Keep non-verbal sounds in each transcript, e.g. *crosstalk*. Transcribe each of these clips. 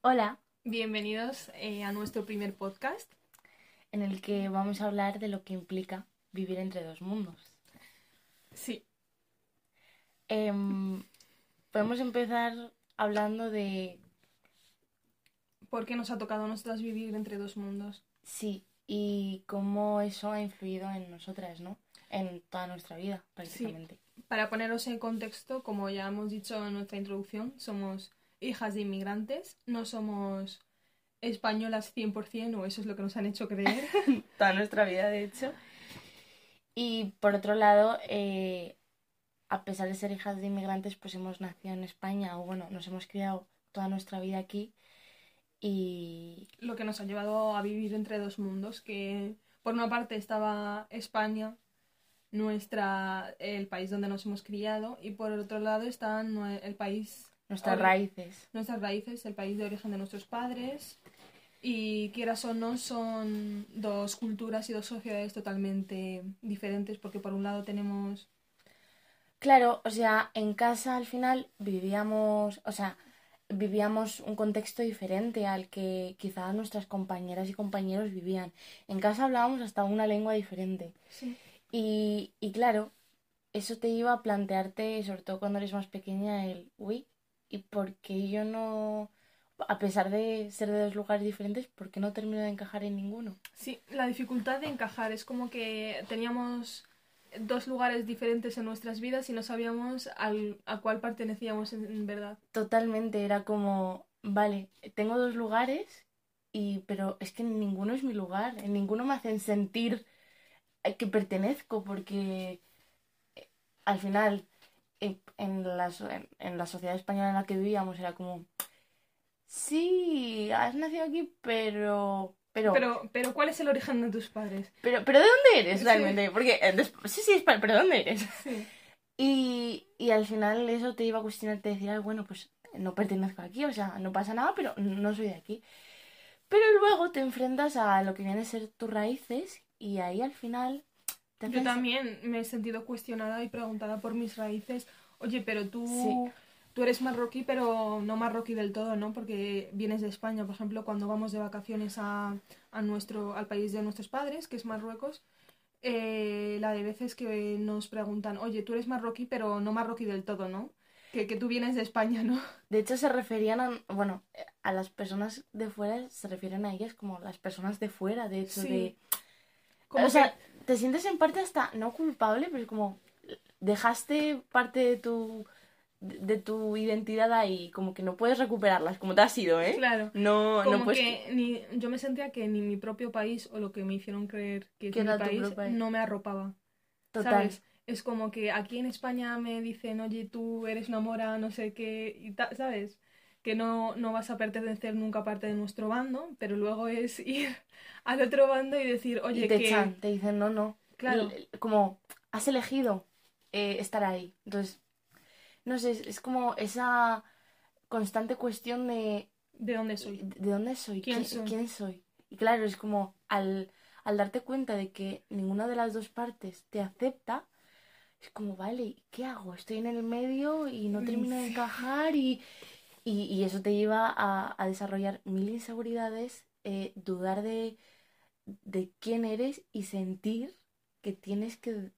Hola, Bienvenidos eh, a nuestro primer podcast. en el que vamos a hablar de lo que implica vivir entre dos mundos. Sí, Em, podemos empezar hablando de ¿por qué nos ha tocado a nosotras vivir entre dos mundos? sí y cómo eso ha influido en nosotras, ¿no? En toda nuestra vida, prácticamente. Para poneros en contexto, como ya hemos dicho en nuestra introducción, somos hijas de inmigrantes, no somos españolas 100% o eso es lo que nos han hecho creer. *laughs* Toda nuestra vida, de hecho. Y por otro lado, eh, a pesar de ser hijas de inmigrantes, pues hemos nacido en España, o bueno, nos hemos criado toda nuestra vida aquí. Y lo que nos ha llevado a vivir entre dos mundos, que por una parte estaba España, nuestra, el país donde nos hemos criado, y por el otro lado está el país nuestras raíces. nuestras raíces, el país de origen de nuestros padres. Y quieras o no, son dos culturas y dos sociedades totalmente diferentes, porque por un lado tenemos... Claro, o sea, en casa al final vivíamos, o sea, vivíamos un contexto diferente al que quizás nuestras compañeras y compañeros vivían. En casa hablábamos hasta una lengua diferente. Y, y claro, eso te iba a plantearte, sobre todo cuando eres más pequeña, el, uy, ¿y por qué yo no, a pesar de ser de dos lugares diferentes, por qué no termino de encajar en ninguno? Sí, la dificultad de encajar es como que teníamos dos lugares diferentes en nuestras vidas y no sabíamos al, a cuál pertenecíamos en, en verdad. Totalmente, era como, vale, tengo dos lugares, y, pero es que ninguno es mi lugar, en ninguno me hacen sentir eh, que pertenezco, porque eh, al final en, en la, en, en la sociedad española en la que vivíamos era como, sí, has nacido aquí, pero, pero, Pero, pero ¿cuál es el origen de tus padres? pero, pero ¿de dónde eres Sí. realmente? Porque, eh, sí, sí, es pero ¿de dónde eres? Sí. *laughs* Y, y al final eso te iba a cuestionar, te decía, "Ah, bueno, pues no pertenezco aquí, o sea, no pasa nada, pero no soy de aquí. Pero luego te enfrentas a lo que vienen a ser tus raíces y ahí al final Yo también me he sentido cuestionada y preguntada por mis raíces. Oye, pero tú, Sí. tú eres marroquí, pero no marroquí del todo, ¿no? Porque vienes de España, por ejemplo, cuando vamos de vacaciones a, a nuestro, al país de nuestros padres, que es Marruecos, eh, la de veces que nos preguntan, oye, tú eres marroquí, pero no marroquí del todo, ¿no? Que, que tú vienes de España, ¿no? De hecho se referían a, bueno, a las personas de fuera, se refieren a ellas como las personas de fuera, de hecho, Sí. de... Como o sea, te sientes en parte hasta no culpable, pero es como dejaste parte de tu de, tu identidad ahí, como que no puedes recuperarlas, como te has ido, ¿eh? Claro. No, no puedes. que ni, yo me sentía que ni mi propio país o lo que me hicieron creer que es mi país no me arropaba. Total. ¿Sabes? Es como que aquí en España me dicen, oye, tú eres una mora, no sé qué, y ¿sabes? Que no, no vas a pertenecer nunca a parte de nuestro bando, pero luego es *laughs* ir al otro bando y decir, oye, y te que... echan, te dicen, no, no. Claro. Como, has elegido eh, estar ahí. Entonces, no sé, es, es como esa constante cuestión de, ¿De dónde soy? de, de dónde soy, ¿Quién soy? quién soy. Y claro, es como al, al darte cuenta de que ninguna de las dos partes te acepta, es como, vale, ¿qué hago? Estoy en el medio y no Mm, termino de encajar y, y, y eso te lleva a, a desarrollar mil inseguridades, eh, dudar de, de quién eres y sentir que tienes que...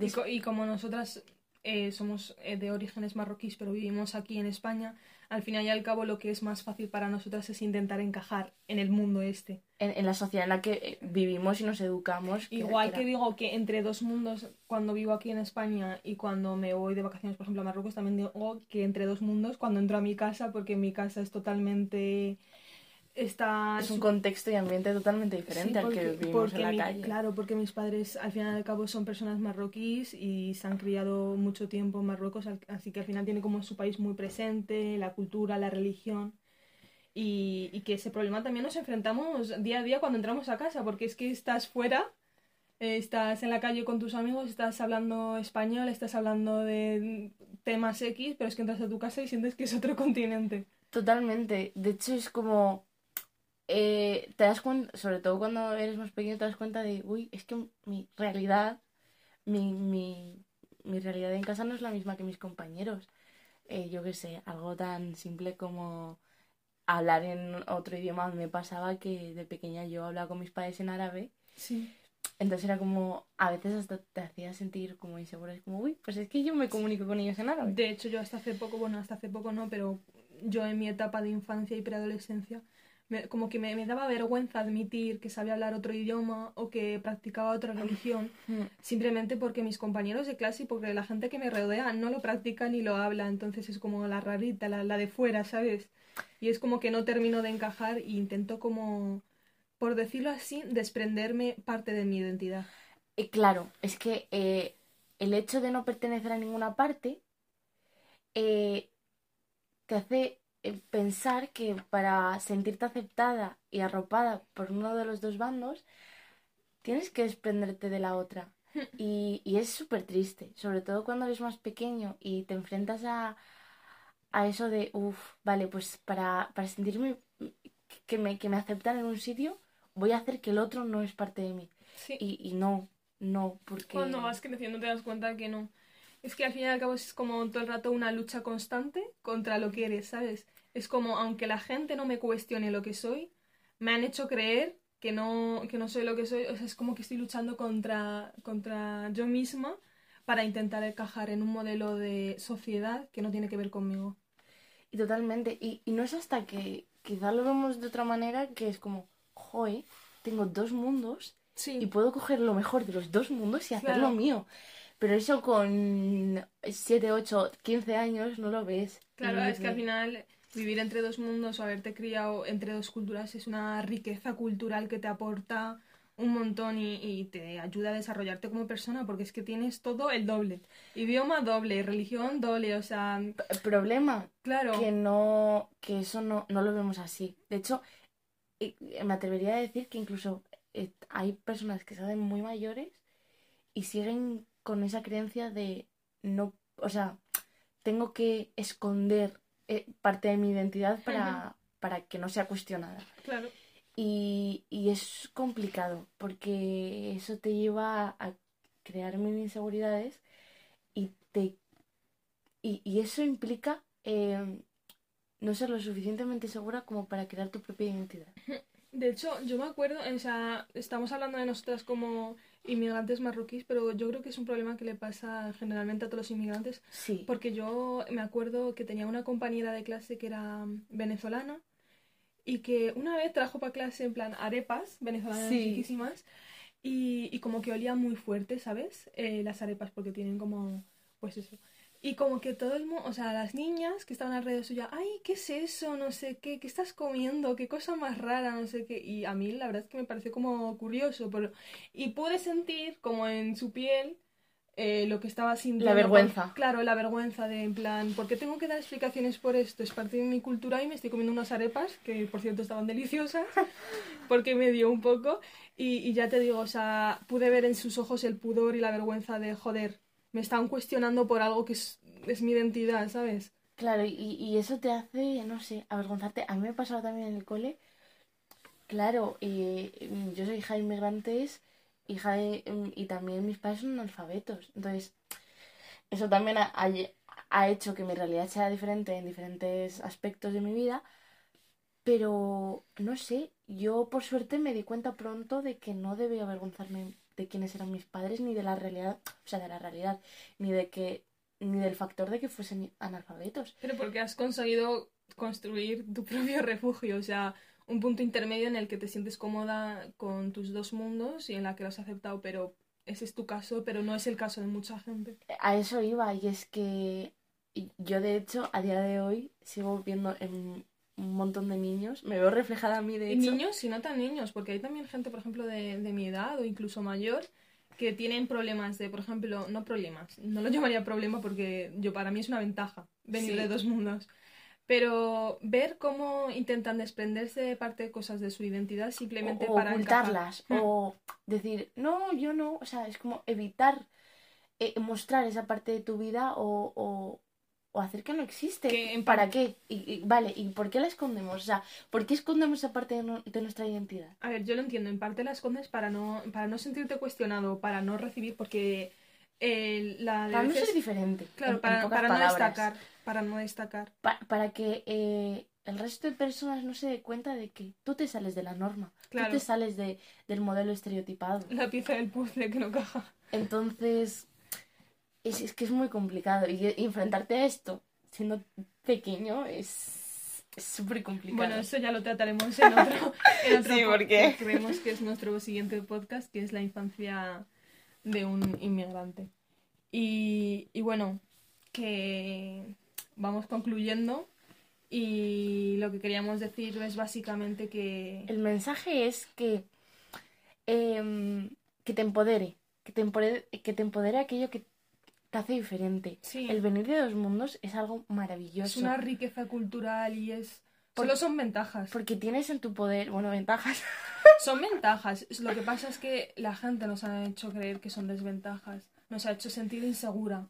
Y, des- co- y como nosotras eh, somos eh, de orígenes marroquíes, pero vivimos aquí en España, al final y al cabo lo que es más fácil para nosotras es intentar encajar en el mundo este. en, en la sociedad en la que eh, vivimos y nos educamos. Igual que que digo que entre dos mundos, cuando vivo aquí en España y cuando me voy de vacaciones, por ejemplo, a Marruecos, también digo que entre dos mundos, cuando entro a mi casa, porque mi casa es totalmente... Está... Es un contexto y ambiente totalmente diferente Sí, al que vivimos en la mi- calle. Claro, porque mis padres al final y al cabo son personas marroquíes y se han criado mucho tiempo en Marruecos, así que al final tiene como su país muy presente, la cultura, la religión. Y, y que ese problema también nos enfrentamos día a día cuando entramos a casa, porque es que estás fuera, eh, estás en la calle con tus amigos, estás hablando español, estás hablando de temas X, pero es que entras a tu casa y sientes que es otro *laughs* continente. Totalmente. De hecho, es como. Eh, te das cuenta, sobre todo cuando eres más pequeño, te das cuenta de, uy, es que mi realidad, mi, mi, mi realidad en casa no es la misma que mis compañeros. Eh, yo qué sé, algo tan simple como hablar en otro idioma me pasaba que de pequeña yo hablaba con mis padres en árabe. Sí. Entonces era como, a veces hasta te hacía sentir como insegura. Es como, uy, pues es que yo me comunico con ellos en árabe. De hecho, yo hasta hace poco, bueno, hasta hace poco no, pero yo en mi etapa de infancia y preadolescencia, me- como que me, me daba vergüenza admitir que sabía hablar otro idioma o que practicaba otra religión, Mm. simplemente porque mis compañeros de clase y porque la gente que me rodea no lo practica ni lo habla, entonces es como la rarita, la, la de fuera, ¿sabes? Y es como que no termino de encajar e intento como, por decirlo así, desprenderme parte de mi identidad. Y claro, es que eh, el hecho de no pertenecer a ninguna parte eh, te hace pensar que para sentirte aceptada y arropada por uno de los dos bandos, tienes que desprenderte de la otra. *laughs* Y, y es súper triste, sobre todo cuando eres más pequeño y te enfrentas a, a eso de, uff, vale, pues para, para sentirme que me, que me aceptan en un sitio, voy a hacer que el otro no es parte de mí. Sí. Y, y no, no, porque... Cuando vas creciendo te das cuenta que no. Es que al fin y al cabo es como todo el rato una lucha constante contra lo que eres, ¿sabes? Es como, aunque la gente no me cuestione lo que soy, me han hecho creer que no, que no soy lo que soy. O sea, es como que estoy luchando contra, contra yo misma para intentar encajar en un modelo de sociedad que no tiene que ver conmigo. Y totalmente. Y, y no es hasta que quizá lo vemos de otra manera que es como, joe, tengo dos mundos Sí. y puedo coger lo mejor de los dos mundos y hacerlo Claro. mío. Pero eso con 7, 8, 15 años no lo ves. Claro, es que al final vivir entre dos mundos o haberte criado entre dos culturas es una riqueza cultural que te aporta un montón y, y te ayuda a desarrollarte como persona porque es que tienes todo el doble. Idioma doble, religión doble, o sea, Problema, claro. que no, que eso no, no lo vemos así. De hecho, me atrevería a decir que incluso eh, hay personas que se hacen muy mayores y siguen con esa creencia de no, o sea, tengo que esconder eh, parte de mi identidad para, para que no sea cuestionada. Claro. Y, y es complicado porque eso te lleva a crear mil inseguridades y te y, y eso implica eh, no ser lo suficientemente segura como para crear tu propia identidad. De hecho, yo me acuerdo, o sea, estamos hablando de nosotras como inmigrantes marroquíes, pero yo creo que es un problema que le pasa generalmente a todos los inmigrantes, Sí, porque yo me acuerdo que tenía una compañera de clase que era venezolana y que una vez trajo para clase en plan arepas venezolanas Sí. riquísimas y, y como que olía muy fuerte, ¿sabes? Eh, las arepas porque tienen como, pues eso. Y como que todo el mundo, o sea, las niñas que estaban alrededor suya, ay, ¿qué es eso? No sé qué, ¿qué estás comiendo? ¿Qué cosa más rara? No sé qué. Y a mí la verdad es que me pareció como curioso, pero... y pude sentir como en su piel eh, lo que estaba sintiendo. La vergüenza. claro, la vergüenza de en plan, ¿por qué tengo que dar explicaciones por esto? Es parte de mi cultura y me estoy comiendo unas arepas, que por cierto estaban deliciosas, *laughs* porque me dio un poco. Y, y ya te digo, o sea, pude ver en sus ojos el pudor y la vergüenza de, joder, me están cuestionando por algo que es, mi identidad, ¿sabes? claro, y, eso te hace, no sé, avergonzarte. A mí me ha pasado también en el cole. Claro, eh, yo soy hija de inmigrantes hija de, mm, y también mis padres son analfabetos. Entonces, eso también ha, ha hecho que mi realidad sea diferente en diferentes aspectos de mi vida. Pero, no sé, yo por suerte me di cuenta pronto de que no debía avergonzarme de quiénes eran mis padres, ni de la realidad, o sea, de la realidad, ni de que, ni del factor de que fuesen analfabetos. Pero porque has conseguido construir tu *laughs* propio refugio, o sea, un punto intermedio en el que te sientes cómoda con tus dos mundos y en la que lo has aceptado, pero ese es tu caso, pero no es el caso de mucha gente. A eso iba, y es que yo de hecho a día de hoy sigo viendo en un montón de niños, me veo reflejada a mí de hecho. niños y no tan niños, porque hay también gente, por ejemplo, de, de mi edad o incluso mayor, que tienen problemas de, por ejemplo, no problemas, no lo llamaría problema porque yo para mí es una ventaja venir Sí. de dos mundos. Pero ver cómo intentan desprenderse de parte de cosas de su identidad simplemente o, o para ocultarlas, Mm. o decir, no, yo no, o sea, es como evitar eh, mostrar esa parte de tu vida o, o, o hacer que no existe. Que ¿Para par- qué? Y, y- vale, ¿y por qué la escondemos? O sea, ¿por qué escondemos esa parte de, no- de nuestra identidad? A ver, yo lo entiendo, en parte la escondes para no, para no sentirte cuestionado, para no recibir, porque eh, la de Para no ser diferente. Claro, en- para, para no destacar, para no destacar. Pa- para que eh, el resto de personas no se dé cuenta de que tú te sales de la norma, Claro. tú te sales de, del modelo estereotipado. La pieza del puzzle que no caja. Entonces, es, es que es muy complicado. Y, y enfrentarte a esto siendo pequeño es es súper complicado. Bueno, eso ya lo trataremos en otro, en *laughs* otro Sí, porque- que creemos que es nuestro siguiente podcast, que es la infancia de un inmigrante. Y, y bueno, que vamos concluyendo y lo que queríamos decir es básicamente que... El mensaje es que, em, que te empodere, que te empodere, que te empodere aquello que te hace diferente. Sí. El venir de dos mundos es algo Es maravilloso. una riqueza cultural y es... Por- Solo son ventajas. Porque tienes en tu poder, bueno, ventajas. *laughs* Son ventajas. Lo que pasa es que la gente nos ha hecho creer que son desventajas. Nos ha hecho sentir insegura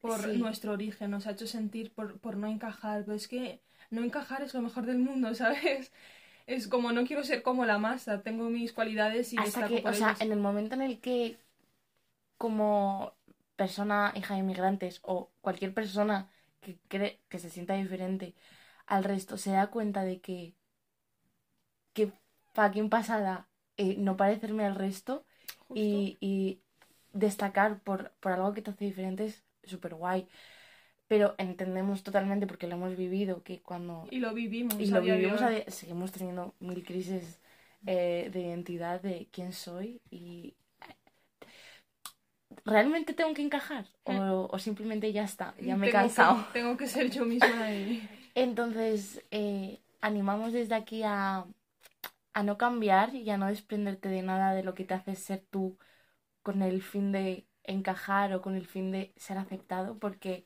por Sí. nuestro origen. Nos ha hecho sentir por, por no encajar. Pero es que no encajar es lo mejor del mundo, *laughs* ¿sabes? Es como no quiero ser como la masa. Tengo mis cualidades y Hasta que, por o sea, en el momento en el que, como persona hija de inmigrantes o cualquier persona que cree que se sienta diferente al resto se da cuenta de que, que fucking pasada eh, no parecerme al resto y, y destacar por, por algo que te hace diferente es súper guay. Pero entendemos totalmente, porque lo hemos vivido, que cuando Y lo vivimos. y lo de vivimos, a di- seguimos teniendo mil crisis eh, de identidad de quién soy y ¿realmente tengo que encajar? O, o simplemente ya está, ya me he Tengo que- cansado. tengo que ser yo misma. *laughs* y- Entonces, eh, animamos desde aquí a, a no cambiar y a no desprenderte de nada de lo que te hace ser tú con el fin de encajar o con el fin de ser aceptado, porque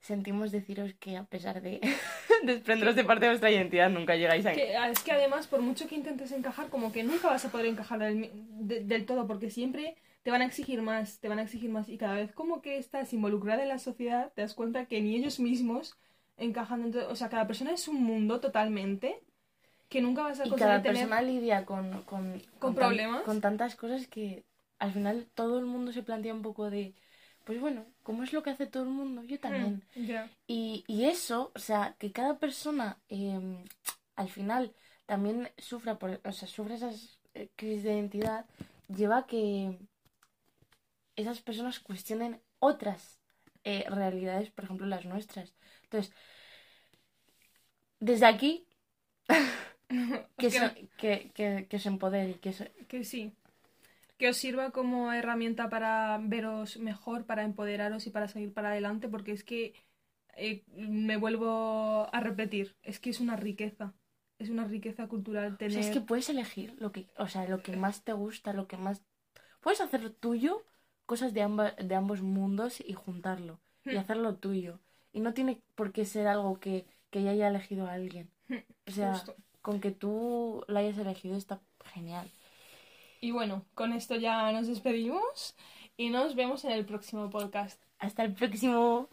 sentimos deciros que a pesar de *laughs* desprenderos de parte de vuestra identidad, nunca llegáis a... Que, es que además, por mucho que intentes encajar, como que nunca vas a poder encajar del, de- del todo, porque siempre te van a exigir más, te van a exigir más, y cada vez como que estás involucrada en la sociedad, te das cuenta que ni ellos mismos encajan dentro, o sea, cada persona es un mundo totalmente que nunca vas a Y conseguir cada tener... persona lidia con, con, ¿Con problemas? con tantas cosas que al final todo el mundo se plantea un poco de, pues bueno, ¿cómo es lo que hace todo el mundo? Yo también. Mm. Y, y eso, o sea, que cada persona eh, al final también sufra, por, o sea, sufra esas eh, crisis de identidad, lleva a que esas personas cuestionen otras eh, realidades, por ejemplo, las nuestras. Entonces, desde aquí, *laughs* que, Que- se, que, que, que se empodere y que se- Que sí. Que os sirva como herramienta para veros mejor, para empoderaros y para seguir para adelante, porque es que eh, me vuelvo a repetir, es que es una riqueza. Es una riqueza cultural O tener. sea, es que puedes elegir lo que, o sea, lo que más te gusta, lo que más... Puedes hacer tuyo cosas de, amba- de ambos mundos y juntarlo y Hmm. hacerlo tuyo. Y no tiene por qué ser algo que, que ya haya elegido a alguien. O sea, Justo. con que tú lo hayas elegido está genial. Y bueno, con esto ya nos despedimos y nos vemos en el próximo podcast. Hasta el próximo.